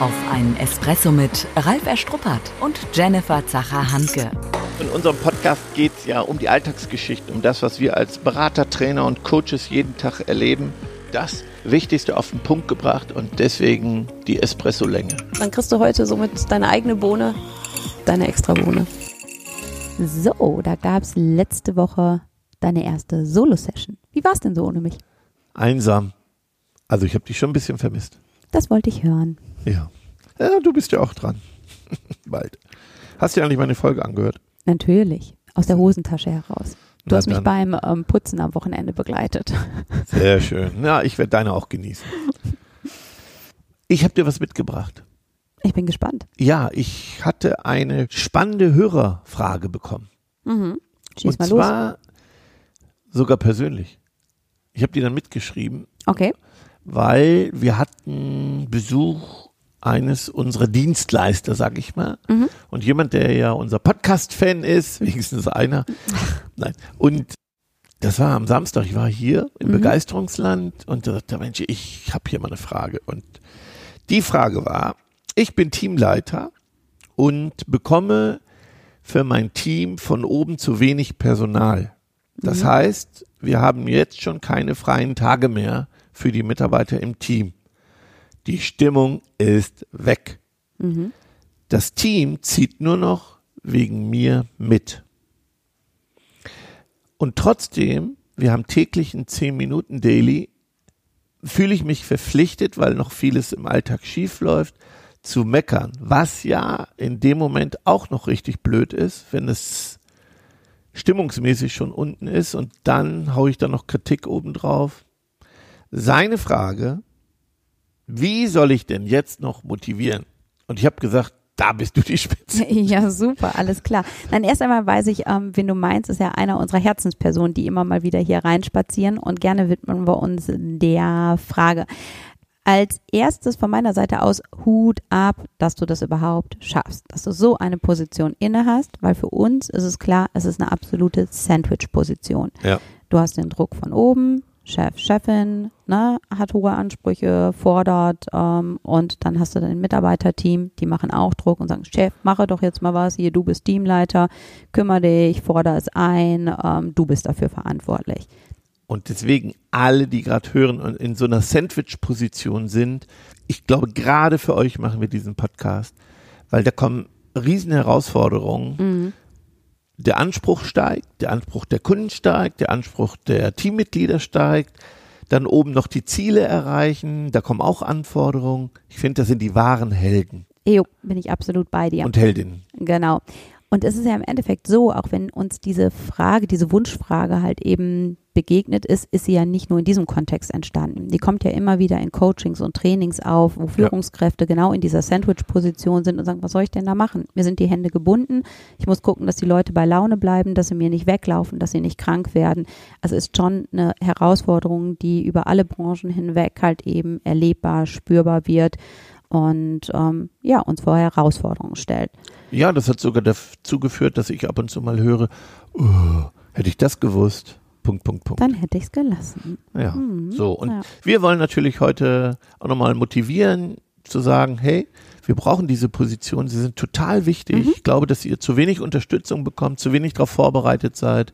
auf einen Espresso mit Ralf Erstruppert und Jennifer Zacher-Hanke. In unserem Podcast geht es ja um die Alltagsgeschichten, um das, was wir als Berater, Trainer und Coaches jeden Tag erleben. Das Wichtigste auf den Punkt gebracht und deswegen die Espresso-Länge. Dann kriegst du heute somit deine eigene Bohne, deine extra Bohne. So, da gab es letzte Woche deine erste Solo-Session. Wie war es denn so ohne mich? Einsam. Also ich habe dich schon ein bisschen vermisst. Das wollte ich hören. Ja. Ja, du bist ja auch dran. Bald. Hast du ja eigentlich meine Folge angehört? Natürlich. Aus der Hosentasche heraus. Du Na hast mich dann. beim ähm, Putzen am Wochenende begleitet. Sehr schön. Ja, ich werde deine auch genießen. Ich habe dir was mitgebracht. Ich bin gespannt. Ja, ich hatte eine spannende Hörerfrage bekommen. Mhm. Schieß und mal los. zwar sogar persönlich. Ich habe die dann mitgeschrieben, Okay. weil wir hatten Besuch eines unserer Dienstleister, sag ich mal. Mhm. Und jemand, der ja unser Podcast-Fan ist, wenigstens einer. Nein. Und das war am Samstag, ich war hier im Mhm. Begeisterungsland und da sagte, Mensch, ich habe hier mal eine Frage. Und die Frage war, ich bin Teamleiter und bekomme für mein Team von oben zu wenig Personal. Das Mhm. heißt, wir haben jetzt schon keine freien Tage mehr für die Mitarbeiter im Team. Die Stimmung ist weg. Mhm. Das Team zieht nur noch wegen mir mit. Und trotzdem, wir haben täglich ein 10 Minuten Daily, fühle ich mich verpflichtet, weil noch vieles im Alltag schief läuft, zu meckern. Was ja in dem Moment auch noch richtig blöd ist, wenn es stimmungsmäßig schon unten ist und dann haue ich da noch Kritik obendrauf. Seine Frage, wie soll ich denn jetzt noch motivieren? Und ich habe gesagt, da bist du die Spitze. Ja, super, alles klar. Dann erst einmal weiß ich, ähm, wen du meinst, ist ja einer unserer Herzenspersonen, die immer mal wieder hier reinspazieren und gerne widmen wir uns der Frage. Als erstes von meiner Seite aus Hut ab, dass du das überhaupt schaffst, dass du so eine Position inne hast, weil für uns ist es klar, es ist eine absolute Sandwich-Position. Ja. Du hast den Druck von oben, Chef, Chefin, ne, hat hohe Ansprüche, fordert ähm, und dann hast du dein Mitarbeiterteam, die machen auch Druck und sagen, Chef, mache doch jetzt mal was, hier, du bist Teamleiter, kümmere dich, fordere es ein, ähm, du bist dafür verantwortlich. Und deswegen alle, die gerade hören und in so einer Sandwich-Position sind, ich glaube, gerade für euch machen wir diesen Podcast, weil da kommen riesen Herausforderungen. Mhm. Der Anspruch steigt, der Anspruch der Kunden steigt, der Anspruch der Teammitglieder steigt, dann oben noch die Ziele erreichen, da kommen auch Anforderungen. Ich finde, das sind die wahren Helden Jo, bin ich absolut bei dir. und Heldinnen. Genau. Und es ist ja im Endeffekt so, auch wenn uns diese Frage, diese Wunschfrage halt eben begegnet ist, ist sie ja nicht nur in diesem Kontext entstanden. Die kommt ja immer wieder in Coachings und Trainings auf, wo Führungskräfte genau in dieser Sandwich-Position sind und sagen, was soll ich denn da machen? Mir sind die Hände gebunden. Ich muss gucken, dass die Leute bei Laune bleiben, dass sie mir nicht weglaufen, dass sie nicht krank werden. Also ist schon eine Herausforderung, die über alle Branchen hinweg halt eben erlebbar, spürbar wird und ähm, ja, uns vor Herausforderungen stellt. Ja, das hat sogar dazu geführt, dass ich ab und zu mal höre, oh, hätte ich das gewusst. Punkt, Punkt, Punkt. Dann hätte ich es gelassen. Ja, Mhm, so. Und ja. wir wollen natürlich heute auch nochmal motivieren, zu sagen, hey, wir brauchen diese Position, sie sind total wichtig. Mhm. Ich glaube, dass ihr zu wenig Unterstützung bekommt, zu wenig darauf vorbereitet seid,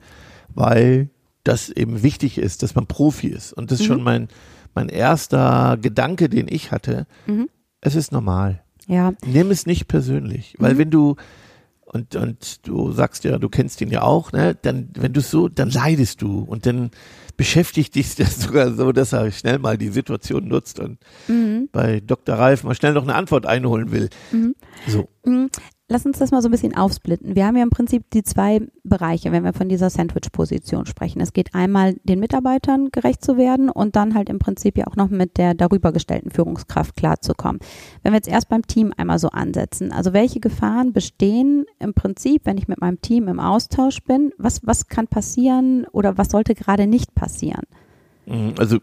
weil das eben wichtig ist, dass man Profi ist. Und das ist Mhm. schon mein, mein erster Gedanke, den ich hatte. Mhm. Es ist normal. Ja, Nimm es nicht persönlich, weil Mhm. wenn du und und du sagst ja, du kennst ihn ja auch, ne? Dann wenn du so, dann leidest du und dann beschäftigt dich das sogar so, dass er schnell mal die Situation nutzt und mhm. bei Dr. Ralf mal schnell noch eine Antwort einholen will. Mhm. So, Mhm. Lass uns das mal so ein bisschen aufsplitten. Wir haben ja im Prinzip die zwei Bereiche, wenn wir von dieser Sandwich-Position sprechen. Es geht einmal, den Mitarbeitern gerecht zu werden und dann halt im Prinzip ja auch noch mit der darüber gestellten Führungskraft klarzukommen. Wenn wir jetzt erst beim Team einmal so ansetzen, also welche Gefahren bestehen im Prinzip, wenn ich mit meinem Team im Austausch bin? Was, was kann passieren oder was sollte gerade nicht passieren? Mhm, also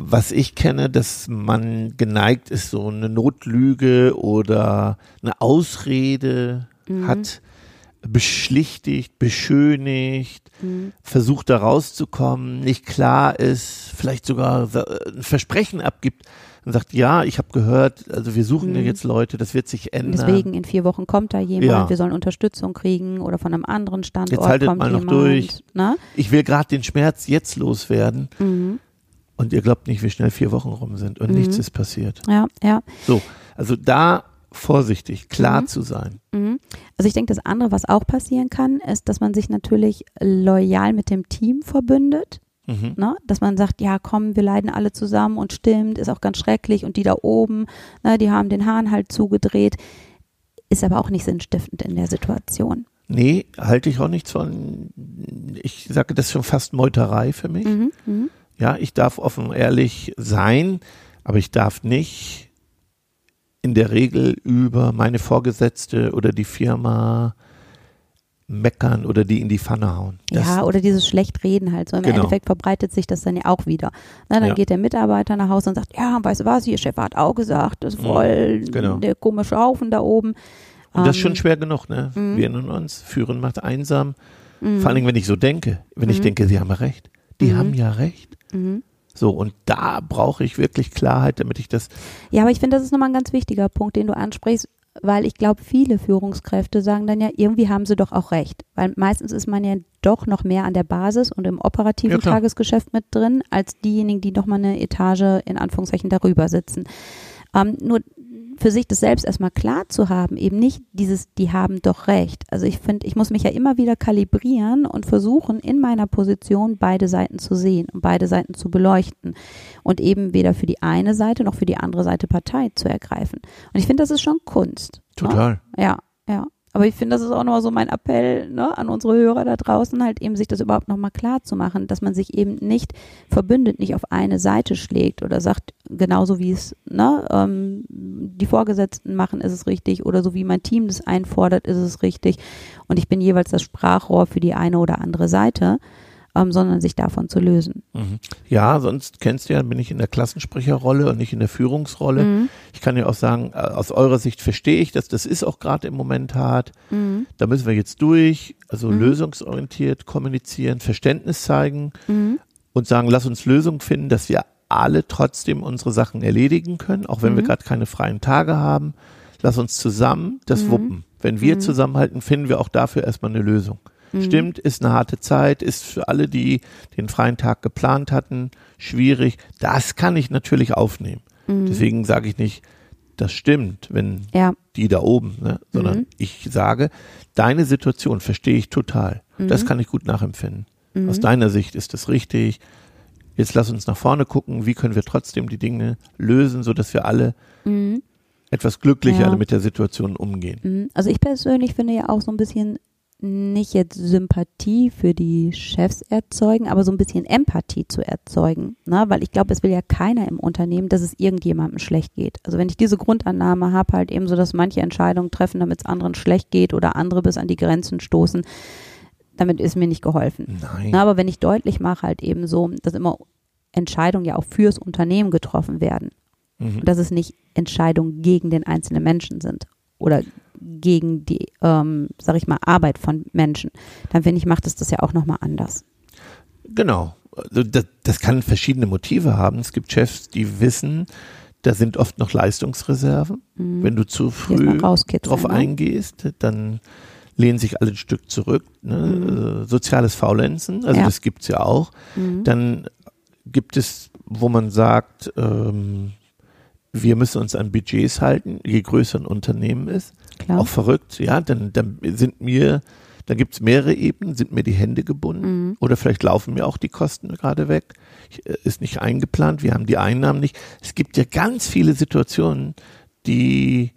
was ich kenne, dass man geneigt ist, so eine Notlüge oder eine Ausrede Mhm. hat, beschlichtigt, beschönigt, Mhm. versucht da rauszukommen, nicht klar ist, vielleicht sogar ein Versprechen abgibt, und sagt, ja, ich habe gehört, also wir suchen ja Mhm. jetzt Leute, das wird sich ändern. Deswegen in vier Wochen kommt da jemand, Ja. wir sollen Unterstützung kriegen oder von einem anderen Standort Jetzt haltet kommt mal noch jemand. durch. Ne? Ich will gerade den Schmerz jetzt loswerden Mhm. Und ihr glaubt nicht, wie schnell vier Wochen rum sind und Mhm. nichts ist passiert. Ja, ja. So, also da vorsichtig, klar Mhm. zu sein. Mhm. Also ich denke, das andere, was auch passieren kann, ist, dass man sich natürlich loyal mit dem Team verbündet. Mhm. Ne? Dass man sagt, ja komm, wir leiden alle zusammen und stimmt, ist auch ganz schrecklich und die da oben, ne, die haben den Hahn halt zugedreht, ist aber auch nicht sinnstiftend in der Situation. Nee, halte ich auch nichts von. Ich sage, das ist schon fast Meuterei für mich. Mhm. Ja, ich darf offen und ehrlich sein, aber ich darf nicht in der Regel über meine Vorgesetzte oder die Firma meckern oder die in die Pfanne hauen. Das, ja, oder dieses Schlechtreden halt. So im Genau. Endeffekt verbreitet sich das dann ja auch wieder. Na, dann Ja. geht der Mitarbeiter nach Hause und sagt, ja, weißt du was, ihr Chef hat auch gesagt, das ist Mhm, voll genau. der komische Haufen da oben. und das ist schon Ähm, schwer genug, ne? mhm. Wir in uns, führen macht einsam. mhm. Vor allen Dingen, wenn ich so denke, wenn ich Mhm. denke, sie haben ja recht. Die Mhm. haben ja recht. Mhm. So, und da brauche ich wirklich Klarheit, damit ich das, Ja, aber ich finde, das ist nochmal ein ganz wichtiger Punkt, den du ansprichst, weil ich glaube, viele Führungskräfte sagen dann ja, irgendwie haben sie doch auch recht. Weil meistens ist man ja doch noch mehr an der Basis und im operativen Ja. Tagesgeschäft mit drin, als diejenigen, die nochmal eine Etage in Anführungszeichen darüber sitzen. Ähm, nur für sich das selbst erstmal klar zu haben, eben nicht dieses, die haben doch recht. Also ich finde, ich muss mich ja immer wieder kalibrieren und versuchen, in meiner Position beide Seiten zu sehen und beide Seiten zu beleuchten und eben weder für die eine Seite noch für die andere Seite Partei zu ergreifen. Und ich finde, das ist schon Kunst. Ne? total. Ja, ja. Aber ich finde, das ist auch nochmal so mein Appell ne, an unsere Hörer da draußen, halt eben sich das überhaupt nochmal klar zu machen, dass man sich eben nicht verbündet, nicht auf eine Seite schlägt oder sagt, genauso wie es ne, ähm, die Vorgesetzten machen, ist es richtig oder so wie mein Team das einfordert, ist es richtig. Und ich bin jeweils das Sprachrohr für die eine oder andere Seite, ähm, sondern sich davon zu lösen. Mhm. Ja, sonst kennst du ja, bin ich in der Klassensprecherrolle und nicht in der Führungsrolle. Mhm. Ich kann ja auch sagen, äh, aus eurer Sicht verstehe ich das, das ist auch gerade im Moment hart. Mhm. Da müssen wir jetzt durch, also Mhm. lösungsorientiert kommunizieren, Verständnis zeigen Mhm. und sagen, lass uns Lösungen finden, dass wir alle trotzdem unsere Sachen erledigen können, auch wenn wir Mhm. gerade keine freien Tage haben. Lass uns zusammen das wuppen. Wenn wir zusammenhalten, finden wir auch dafür erstmal eine Lösung. Mhm. Stimmt, ist eine harte Zeit, ist für alle, die den freien Tag geplant hatten, schwierig. Das kann ich natürlich aufnehmen. Mhm. Deswegen sage ich nicht, das stimmt, wenn Ja. die da oben, ne? sondern Mhm. ich sage, deine Situation verstehe ich total. Das Mhm. kann ich gut nachempfinden. Mhm. Aus deiner Sicht ist das richtig. Jetzt lass uns nach vorne gucken, wie können wir trotzdem die Dinge lösen, sodass wir alle Mhm. etwas glücklicher Ja. mit der Situation umgehen. Mhm. Also ich persönlich finde ja auch so ein bisschen nicht jetzt Sympathie für die Chefs erzeugen, aber so ein bisschen Empathie zu erzeugen. Ne? Weil ich glaube, es will ja keiner im Unternehmen, dass es irgendjemandem schlecht geht. Also wenn ich diese Grundannahme habe, halt eben so, dass manche Entscheidungen treffen, damit es anderen schlecht geht oder andere bis an die Grenzen stoßen, damit ist mir nicht geholfen. Nein. Na, aber wenn ich deutlich mache halt eben so, dass immer Entscheidungen ja auch fürs Unternehmen getroffen werden Mhm. und dass es nicht Entscheidungen gegen den einzelnen Menschen sind oder gegen die, ähm, sag ich mal, Arbeit von Menschen, dann finde ich, macht es das ja auch nochmal anders. Genau. Also das, das kann verschiedene Motive haben. Es gibt Chefs, die wissen, da sind oft noch Leistungsreserven. Mhm. Wenn du zu früh drauf ne? eingehst, dann lehnen sich alle ein Stück zurück. Ne? Mhm. Äh, Soziales Faulenzen, also Ja. das gibt's ja auch. Mhm. Dann gibt es, wo man sagt, ähm, wir müssen uns an Budgets halten, je größer ein Unternehmen ist. Klar. Auch verrückt, ja, dann, dann sind mir, da gibt's mehrere Ebenen, sind mir die Hände gebunden Mhm. oder vielleicht laufen mir auch die Kosten gerade weg. Ich, äh, ist nicht eingeplant, wir haben die Einnahmen nicht. Es gibt ja ganz viele Situationen, die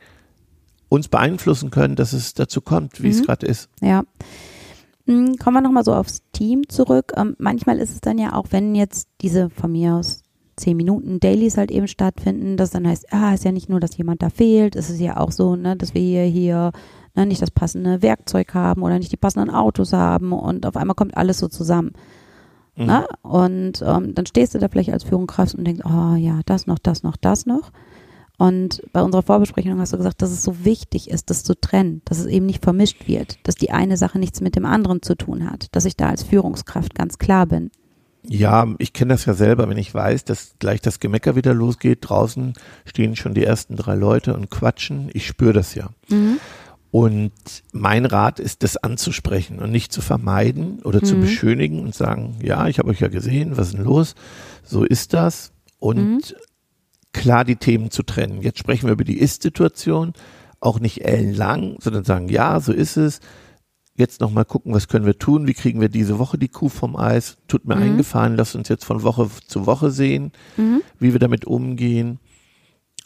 uns beeinflussen können, dass es dazu kommt, wie es Mhm. gerade ist. Ja. Mm, Kommen wir nochmal so aufs Team zurück. Ähm, manchmal ist es dann ja auch, wenn jetzt diese von mir aus zehn Minuten Dailies halt eben stattfinden, dass dann heißt, ah, ist ja nicht nur, dass jemand da fehlt, es ist ja auch so, ne, dass wir hier, hier ne, nicht das passende Werkzeug haben oder nicht die passenden Autos haben und auf einmal kommt alles so zusammen. Mhm. Ne? Und ähm, dann stehst du da vielleicht als Führungskraft und denkst, oh ja, das noch, das noch, das noch. Und bei unserer Vorbesprechung hast du gesagt, dass es so wichtig ist, das zu trennen, dass es eben nicht vermischt wird, dass die eine Sache nichts mit dem anderen zu tun hat, dass ich da als Führungskraft ganz klar bin. Ja, ich kenne das ja selber, wenn ich weiß, dass gleich das Gemecker wieder losgeht. Draußen stehen schon die ersten drei Leute und quatschen. Ich spüre das ja. Mhm. Und mein Rat ist, das anzusprechen und nicht zu vermeiden oder zu Mhm. beschönigen und sagen, ja, ich habe euch ja gesehen, was ist denn los? So ist das. Und Mhm. klar die Themen zu trennen. Jetzt sprechen wir über die Ist-Situation, auch nicht ellenlang, sondern sagen, ja, so ist es. Jetzt nochmal gucken, was können wir tun? Wie kriegen wir diese Woche die Kuh vom Eis? Tut mir Mhm. eingefallen, lasst uns jetzt von Woche zu Woche sehen, Mhm. wie wir damit umgehen.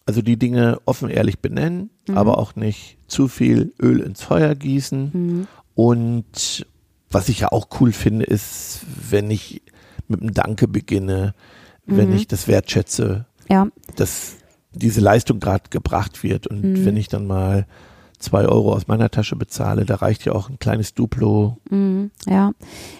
Also die Dinge offen ehrlich benennen, Mhm. aber auch nicht zu viel Öl ins Feuer gießen. Mhm. Und was ich ja auch cool finde, ist, wenn ich mit einem Danke beginne, wenn Mhm. ich das wertschätze, Ja, dass diese Leistung gerade gebracht wird. Und Mhm. wenn ich dann mal zwei Euro aus meiner Tasche bezahle, da reicht ja auch ein kleines Duplo. Mhm, ja,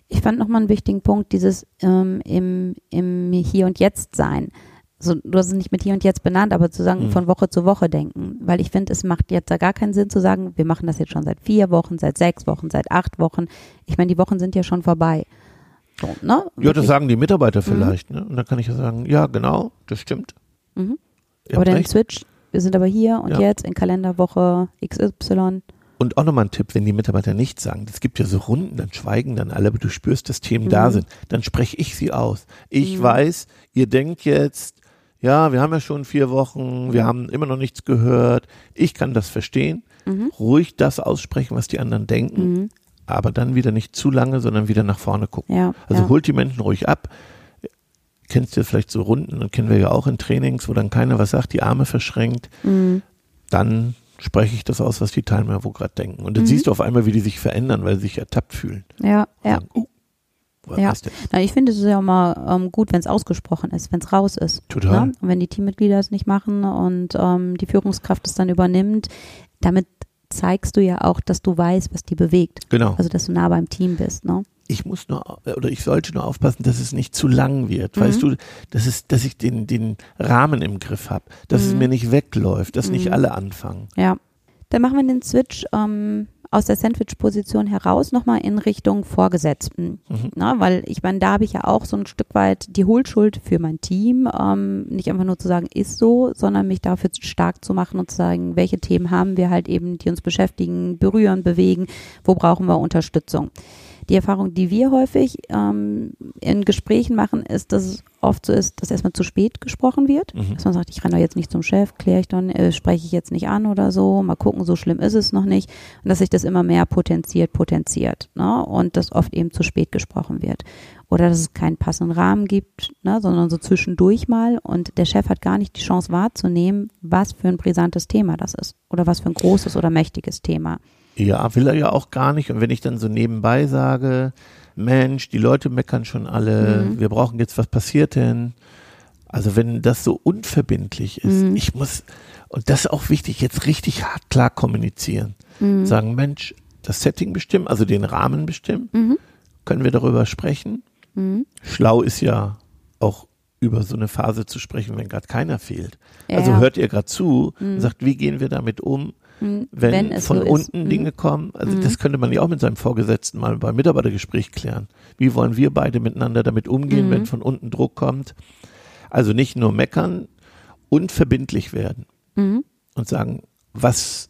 ich fand nochmal einen wichtigen Punkt, dieses ähm, im, im Hier und Jetzt sein. So, du hast es nicht mit Hier und Jetzt benannt, aber zu sagen, Mhm. von Woche zu Woche denken. Weil ich finde, es macht jetzt da gar keinen Sinn zu sagen, wir machen das jetzt schon seit vier Wochen, seit sechs Wochen, seit acht Wochen. Ich meine, die Wochen sind ja schon vorbei. So, ne? Ja, das sagen die Mitarbeiter vielleicht. Ne? Und dann kann ich ja sagen, ja, genau, das stimmt. Mhm. Aber recht. Switch, wir sind aber hier und Ja. jetzt in Kalenderwoche XY. Und auch nochmal ein Tipp, wenn die Mitarbeiter nichts sagen, es gibt ja so Runden, dann schweigen dann alle, aber du spürst, dass Themen da Mhm. sind, dann spreche ich sie aus. Ich Mhm. weiß, ihr denkt jetzt, ja, wir haben ja schon vier Wochen, wir haben immer noch nichts gehört. Ich kann das verstehen. Mhm. Ruhig das aussprechen, was die anderen denken, Mhm. aber dann wieder nicht zu lange, sondern wieder nach vorne gucken. Ja, Also ja. holt die Menschen ruhig ab. Kennst du vielleicht so Runden und kennen wir ja auch in Trainings, wo dann keiner was sagt, die Arme verschränkt. Mhm. Dann spreche ich das aus, was die Teilnehmer wo gerade denken. Und dann Mhm. siehst du auf einmal, wie die sich verändern, weil sie sich ertappt fühlen. ja, Und ja. Sagen, was Ja. Na, ich finde es ist ja immer ähm, gut, wenn es ausgesprochen ist, wenn es raus ist. Total. Ne? Und wenn die Teammitglieder es nicht machen und ähm, die Führungskraft es dann übernimmt, damit zeigst du ja auch, dass du weißt, was die bewegt. Genau. Also, dass du nah beim Team bist. Ne? Ich muss nur oder ich sollte nur aufpassen, dass es nicht zu lang wird. Mhm. Weißt du, dass es, dass ich den den Rahmen im Griff habe, dass es Mhm. mir nicht wegläuft, dass nicht Mhm. alle anfangen. Ja. Dann machen wir den Switch ähm, aus der Sandwich-Position heraus nochmal in Richtung Vorgesetzten. Mhm. Na, weil ich meine, da habe ich ja auch so ein Stück weit die Hohlschuld für mein Team. Ähm, nicht einfach nur zu sagen, ist so, sondern mich dafür stark zu machen und zu sagen, welche Themen haben wir halt eben, die uns beschäftigen, berühren, bewegen, wo brauchen wir Unterstützung. Die Erfahrung, die wir häufig ähm, in Gesprächen machen, ist, dass es oft so ist, dass erstmal zu spät gesprochen wird. Mhm. Dass man sagt, ich renne doch jetzt nicht zum Chef, kläre ich dann, äh, spreche ich jetzt nicht an oder so, mal gucken, so schlimm ist es noch nicht. Und dass sich das immer mehr potenziert, potenziert. Ne? Und dass oft eben zu spät gesprochen wird. Oder dass es keinen passenden Rahmen gibt, ne? sondern so zwischendurch mal und der Chef hat gar nicht die Chance wahrzunehmen, was für ein brisantes Thema das ist. Oder was für ein großes oder mächtiges Thema. Ja, will er ja auch gar nicht. Und wenn ich dann so nebenbei sage, Mensch, die Leute meckern schon alle, Mhm. wir brauchen jetzt, was passiert denn? Also wenn das so unverbindlich ist, Mhm. ich muss, und das ist auch wichtig, jetzt richtig hart klar kommunizieren. Mhm. Sagen, Mensch, das Setting bestimmen, also den Rahmen bestimmen, Mhm. können wir darüber sprechen. Mhm. Schlau ist ja auch über so eine Phase zu sprechen, wenn gerade keiner fehlt. Ja, also ja. hört ihr gerade zu Mhm. und sagt, wie gehen wir damit um? Mhm. wenn, es von so ist. unten Mhm. Dinge kommen. Also Mhm. das könnte man ja auch mit seinem Vorgesetzten mal beim Mitarbeitergespräch klären. Wie wollen wir beide miteinander damit umgehen, Mhm. wenn von unten Druck kommt? Also nicht nur meckern und verbindlich werden Mhm. und sagen, was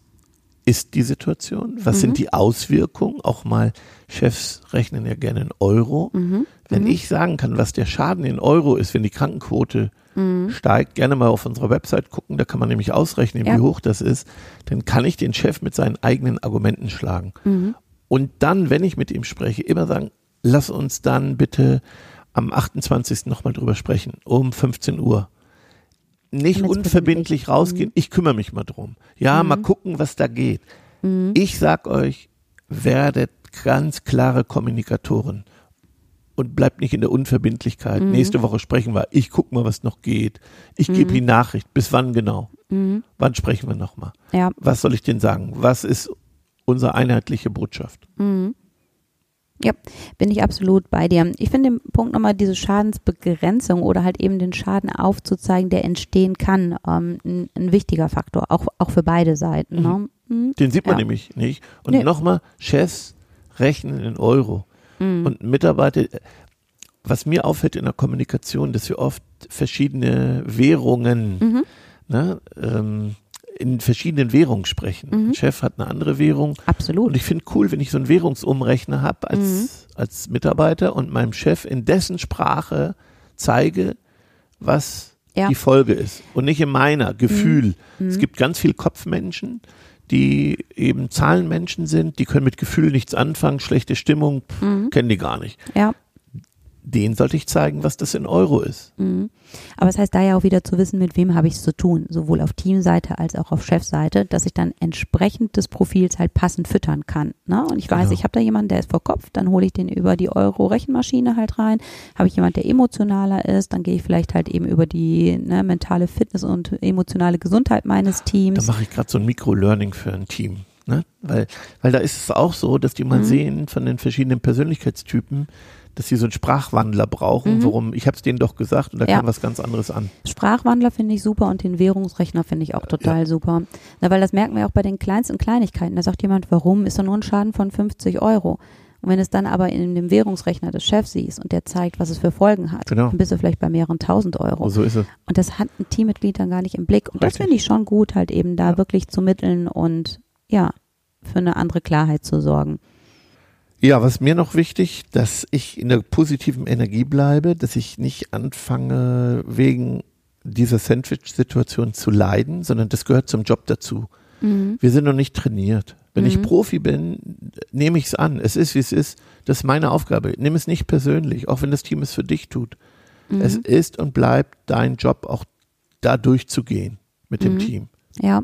ist die Situation? Was Mhm. sind die Auswirkungen? Auch mal Chefs rechnen ja gerne in Euro. Mhm. Wenn Mhm. ich sagen kann, was der Schaden in Euro ist, wenn die Krankenquote Mhm. steigt, gerne mal auf unserer Website gucken, da kann man nämlich ausrechnen, Ja. wie hoch das ist, dann kann ich den Chef mit seinen eigenen Argumenten schlagen. Mhm. Und dann, wenn ich mit ihm spreche, immer sagen, lass uns dann bitte am 28. nochmal drüber sprechen, um 15 Uhr. Nicht unverbindlich verbindlich. rausgehen, ich kümmere mich mal drum. Ja, Mhm. mal gucken, was da geht. Mhm. Ich sag euch, werdet ganz klare Kommunikatoren und bleibt nicht in der Unverbindlichkeit. Mhm. Nächste Woche sprechen wir. Ich guck mal, was noch geht. Ich gebe Mhm. die Nachricht. Bis wann genau? Mhm. Wann sprechen wir nochmal? Ja. Was soll ich denn sagen? Was ist unsere einheitliche Botschaft? Mhm. Ja, bin ich absolut bei dir. Ich finde den Punkt nochmal, diese Schadensbegrenzung oder halt eben den Schaden aufzuzeigen, der entstehen kann, ähm, ein, ein wichtiger Faktor, auch, auch für beide Seiten. Ne? Mhm. Den sieht man Ja. nämlich nicht. Und Nee. nochmal, Chefs rechnen in Euro Mhm. und Mitarbeiter. was mir auffällt in der Kommunikation, dass wir oft verschiedene Währungen, Mhm. ne, ähm, in verschiedenen Währungen sprechen. Mhm. Ein Chef hat eine andere Währung. Absolut. Und ich finde cool, wenn ich so einen Währungsumrechner habe als, Mhm. als Mitarbeiter und meinem Chef in dessen Sprache zeige, was Ja. die Folge ist. Und nicht in meiner Gefühl. Mhm. Es gibt ganz viel Kopfmenschen, die eben Zahlenmenschen sind, die können mit Gefühl nichts anfangen, schlechte Stimmung, pff, Mhm. kennen die gar nicht. Ja. Denen sollte ich zeigen, was das in Euro ist. Mhm. Aber es heißt da ja auch wieder zu wissen, mit wem habe ich es zu tun, sowohl auf Teamseite als auch auf Chefseite, dass ich dann entsprechend des Profils halt passend füttern kann. Ne? Und ich weiß, Genau. ich habe da jemanden, der ist vor Kopf, dann hole ich den über die Euro-Rechenmaschine halt rein. Habe ich jemanden, der emotionaler ist, dann gehe ich vielleicht halt eben über die ne, mentale Fitness und emotionale Gesundheit meines Da Teams. mache ich gerade so ein Mikro-Learning für ein Team. Ne? Weil, weil da ist es auch so, dass die mal Mhm. sehen von den verschiedenen Persönlichkeitstypen, dass sie so einen Sprachwandler brauchen, Mhm. warum, ich habe es denen doch gesagt und da Ja. kam was ganz anderes an. Sprachwandler finde ich super und den Währungsrechner finde ich auch total super. Na, weil das merken wir auch bei den kleinsten Kleinigkeiten. Da sagt jemand, warum ist da nur ein Schaden von 50 Euro? Und wenn es dann aber in dem Währungsrechner des Chefs siehst und der zeigt, was es für Folgen hat, Genau. dann bist du vielleicht bei mehreren tausend Euro. Oh, so ist es. Und das hat ein Teammitglied dann gar nicht im Blick. Und das Richtig. finde ich schon gut, halt eben da Ja. wirklich zu mitteln und ja, für eine andere Klarheit zu sorgen. Ja, was mir noch wichtig, dass ich in der positiven Energie bleibe, dass ich nicht anfange, wegen dieser Sandwich-Situation zu leiden, sondern das gehört zum Job dazu. Mhm. Wir sind noch nicht trainiert. Wenn ich Mhm. Profi bin, nehme ich es an. Es ist, wie es ist. Das ist meine Aufgabe. Nimm es nicht persönlich, auch wenn das Team es für dich tut. Mhm. Es ist und bleibt dein Job, auch da durchzugehen mit dem Mhm. Team. Ja.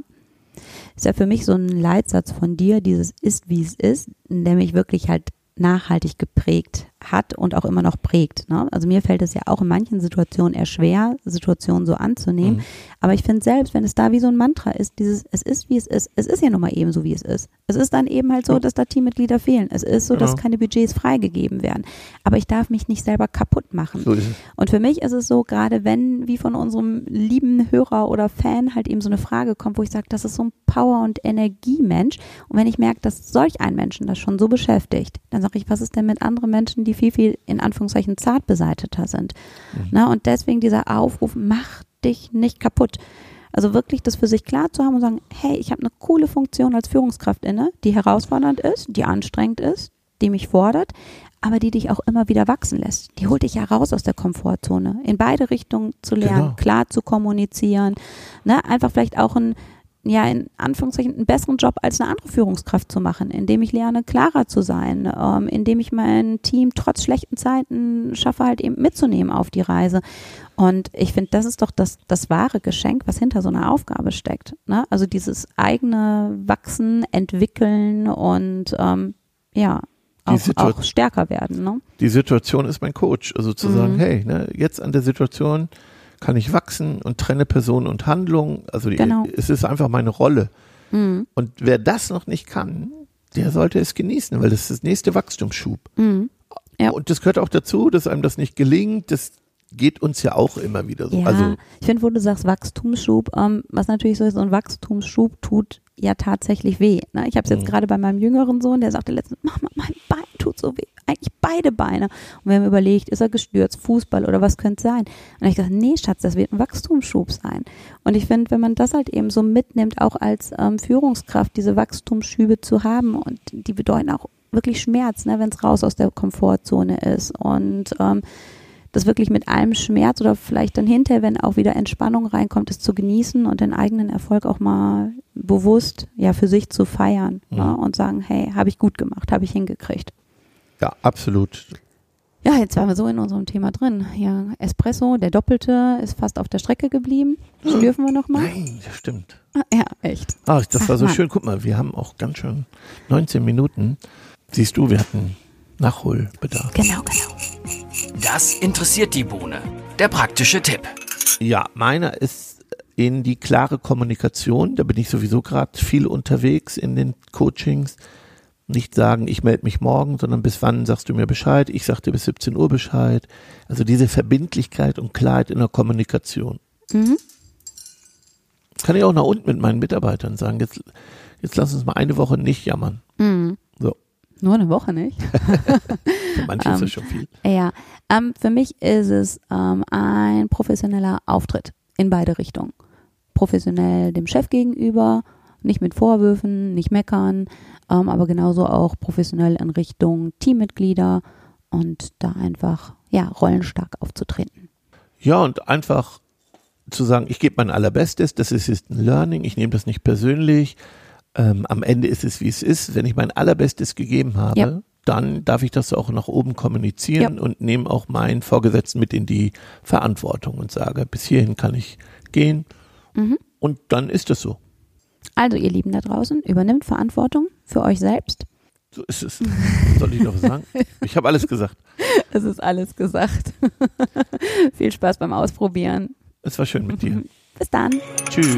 Ist ja für mich so ein Leitsatz von dir, dieses ist, wie es ist, der mich wirklich halt nachhaltig geprägt hat und auch immer noch prägt. Ne? Also mir fällt es ja auch in manchen Situationen eher schwer, Situationen so anzunehmen. Mhm. Aber ich finde selbst, wenn es da wie so ein Mantra ist, dieses es ist, wie es ist, es ist ja nun mal eben so, wie es ist. Es ist dann eben halt so, dass da Teammitglieder fehlen. Es ist so, dass Genau. keine Budgets freigegeben werden. Aber ich darf mich nicht selber kaputt machen. So. Und für mich ist es so, gerade wenn, wie von unserem lieben Hörer oder Fan halt eben so eine Frage kommt, wo ich sage, das ist so ein Power- und Energiemensch. Und wenn ich merke, dass solch ein Menschen das schon so beschäftigt, dann sage ich, was ist denn mit anderen Menschen, die viel, viel in Anführungszeichen zart beseiteter sind? Na, und deswegen dieser Aufruf, mach dich nicht kaputt. Also wirklich das für sich klar zu haben und sagen, hey, ich habe eine coole Funktion als Führungskraft inne, die herausfordernd ist, die anstrengend ist, die mich fordert, aber die dich auch immer wieder wachsen lässt. Die holt dich ja raus aus der Komfortzone, in beide Richtungen zu lernen, Genau. klar zu kommunizieren, ne, einfach vielleicht auch ein ja, in Anführungszeichen einen besseren Job als eine andere Führungskraft zu machen, indem ich lerne, klarer zu sein, ähm, indem ich mein Team trotz schlechten Zeiten schaffe, halt eben mitzunehmen auf die Reise. Und ich finde, das ist doch das, das wahre Geschenk, was hinter so einer Aufgabe steckt. Ne? Also dieses eigene Wachsen, Entwickeln und ähm, ja, auch, auch stärker werden. Ne? Die Situation ist mein Coach. Also zu Mhm. sagen, hey, ne, jetzt an der Situation kann ich wachsen und trenne Person und Handlung. Also die, Genau. es ist einfach meine Rolle. Mhm. Und wer das noch nicht kann, der sollte es genießen, weil das ist das nächste Wachstumsschub. Mhm. Ja. Und das gehört auch dazu, dass einem das nicht gelingt. Das geht uns ja auch immer wieder so. Ja, Also ich finde, wo du sagst Wachstumsschub, ähm, was natürlich so ist, so ein Wachstumsschub tut ja tatsächlich weh. Ne? Ich habe es jetzt Mhm. gerade bei meinem jüngeren Sohn, der sagte letztens, Mama, mein Bein tut so weh. Eigentlich beide Beine. Und wir haben überlegt, ist er gestürzt, Fußball oder was könnte es sein? Und ich dachte, nee, Schatz, das wird ein Wachstumsschub sein. Und ich finde, wenn man das halt eben so mitnimmt, auch als ähm, Führungskraft, diese Wachstumsschübe zu haben, und die bedeuten auch wirklich Schmerz, ne, wenn es raus aus der Komfortzone ist. Und ähm, das wirklich mit allem Schmerz oder vielleicht dann hinterher, wenn auch wieder Entspannung reinkommt, es zu genießen und den eigenen Erfolg auch mal bewusst ja für sich zu feiern Mhm. ne, und sagen, hey, habe ich gut gemacht, habe ich hingekriegt. ja, absolut. Ja, jetzt waren wir so in unserem Thema drin. Ja, Espresso, der Doppelte, ist fast auf der Strecke geblieben. Schlürfen wir noch mal? Nein, das stimmt. Ja, echt. Ach, das Ach, war so Mann. schön. Guck mal, wir haben auch ganz schön 19 Minuten. Siehst du, wir hatten Nachholbedarf. Genau, genau. Das interessiert die Bohne. Der praktische Tipp. Ja, meiner ist in die klare Kommunikation. Da bin ich sowieso gerade viel unterwegs in den Coachings. Nicht sagen, ich melde mich morgen, sondern bis wann sagst du mir Bescheid? Ich sag dir bis 17 Uhr Bescheid. Also diese Verbindlichkeit und Klarheit in der Kommunikation. Mhm. Kann ich auch nach unten mit meinen Mitarbeitern sagen. Jetzt, jetzt lass uns mal eine Woche nicht jammern. Mhm. So. Nur eine Woche nicht. Für manche ist Ähm, das schon viel. Ja, ähm, für mich ist es ähm, ein professioneller Auftritt in beide Richtungen. Professionell dem Chef gegenüber, nicht mit Vorwürfen, nicht meckern, ähm, aber genauso auch professionell in Richtung Teammitglieder und da einfach ja rollenstark aufzutreten. Ja, und einfach zu sagen, ich gebe mein Allerbestes, das ist jetzt ein Learning, ich nehme das nicht persönlich. Ähm, am Ende ist es, wie es ist. Wenn ich mein Allerbestes gegeben habe, Ja. dann darf ich das auch nach oben kommunizieren und nehme auch meinen Vorgesetzten mit in die Verantwortung und sage, bis hierhin kann ich gehen. Mhm. Und dann ist es so. Also ihr Lieben da draußen, übernimmt Verantwortung für euch selbst. So ist es. Soll ich noch was sagen? Ich habe alles gesagt. Es ist alles gesagt. Viel Spaß beim Ausprobieren. Es war schön mit dir. Bis dann. Tschüss.